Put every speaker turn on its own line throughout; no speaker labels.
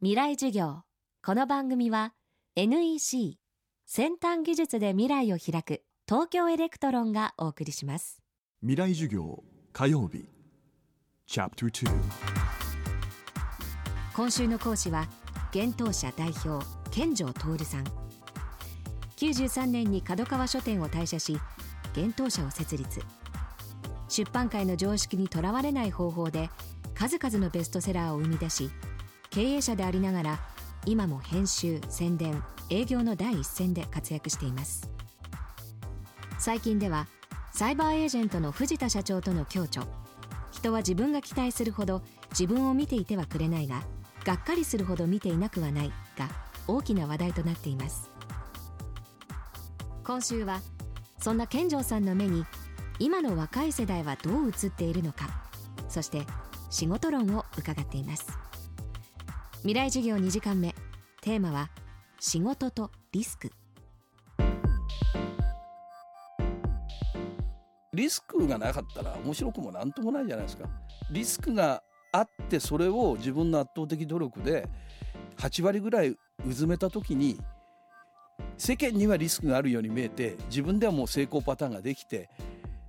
未来授業。この番組は NEC 先端技術で未来を開く東京エレクトロンがお送りします。
未来授業火曜日。
今週の講師は幻冬舎代表見城徹さん。93年に角川書店を退社し幻冬舎を設立。出版界の常識にとらわれない方法で数々のベストセラーを生み出し経営者でありながら今も編集宣伝営業の第一線で活躍しています。最近ではサイバーエージェントの藤田社長との共著。人は自分が期待するほど自分を見ていてはくれないががっかりするほど見ていなくはないが大きな話題となっています。今週はそんな健城さんの目に今の若い世代はどう映っているのかそして仕事論を伺っています。未来授業2時間目。テーマは仕事とリスク。
リスクがなかったら面白くもなんともないじゃないですか。リスクがあってそれを自分の圧倒的努力で8割ぐらいうずめた時に世間にはリスクがあるように見えて自分ではもう成功パターンができて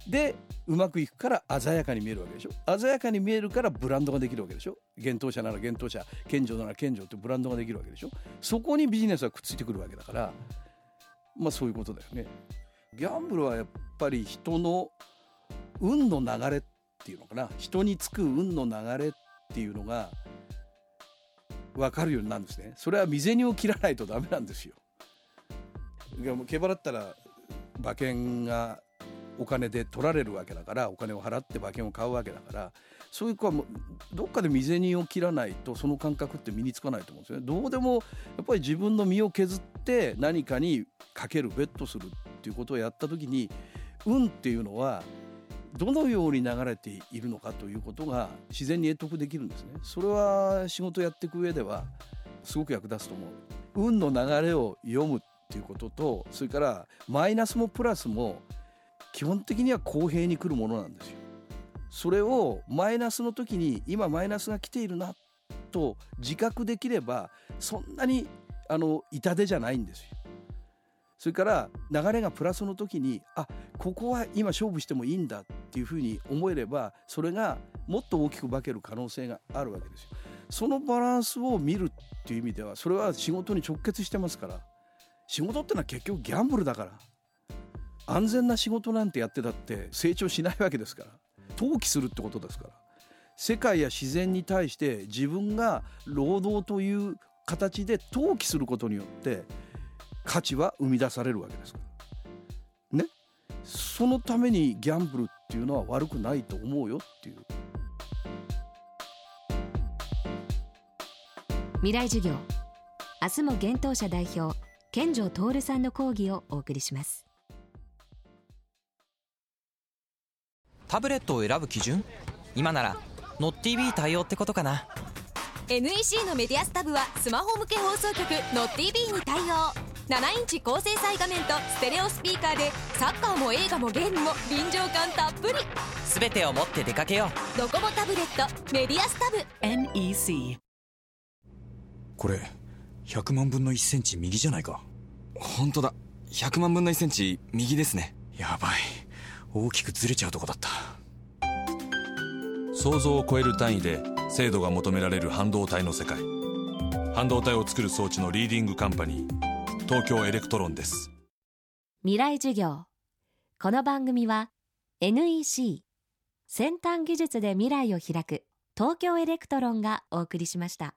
でうまくいくから鮮やかに見えるわけでしょ。鮮やかに見えるからブランドができるわけでしょ。幻冬者なら幻冬者健常なら健常ってブランドができるわけでしょ。そこにビジネスはくっついてくるわけだからまあそういうことだよね。ギャンブルはやっぱり人の運の流れっていうのかな。人につく運の流れっていうのが分かるようになるんですね。それは未銭を切らないとダメなんですよ。いやもう毛払ったら馬券がお金で取られるわけだからお金を払って馬券を買うわけだからそういう子はもうどっかで未銭を切らないとその感覚って身につかないと思うんですよね。どうでもやっぱり自分の身を削って何かにかけるベットするっていうことをやった時に運っていうのはどのように流れているのかということが自然に得得できるんですね。それは仕事やっていく上ではすごく役立つと思う。運の流れを読むっていうこととそれからマイナスもプラスも基本的には公平に来るものなんですよ。それをマイナスの時に今マイナスが来ているなと自覚できればそんなにあの痛手じゃないんですよ。それから流れがプラスの時にあここは今勝負してもいいんだっていうふうに思えればそれがもっと大きく化ける可能性があるわけですよ。そのバランスを見るっていう意味ではそれは仕事に直結してますから仕事ってのは結局ギャンブルだから安全な仕事なんてやってたって成長しないわけですから。投機するってことですから。世界や自然に対して自分が労働という形で投機することによって価値は生み出されるわけですから。ね？そのためにギャンブルっていうのは悪くないと思うよっていう。
未来授業。明日も現当社代表健城徹さんの講義をお送りします。
タブレットを選ぶ基準？今なら NotTV 対応ってことかな。
NEC のメディアスタブはスマホ向け放送局 NotTV に対応。7インチ高精細画面とステレオスピーカーでサッカーも映画もゲームも臨場感たっぷり。
全てを持って出かけよ
う。ドコモタブレットメディアスタブ。
NEC
これ100万分の1センチ右じゃないか。
本当だ。100万分の1センチ右ですね。
やばい。大きくずれちゃうとこだった
想像を超える単位で精度が求められる半導体の世界。半導体を作る装置のリーディングカンパニー東京エレクトロンです。
未来授業。この番組は NEC 先端技術で未来を開く東京エレクトロンがお送りしました。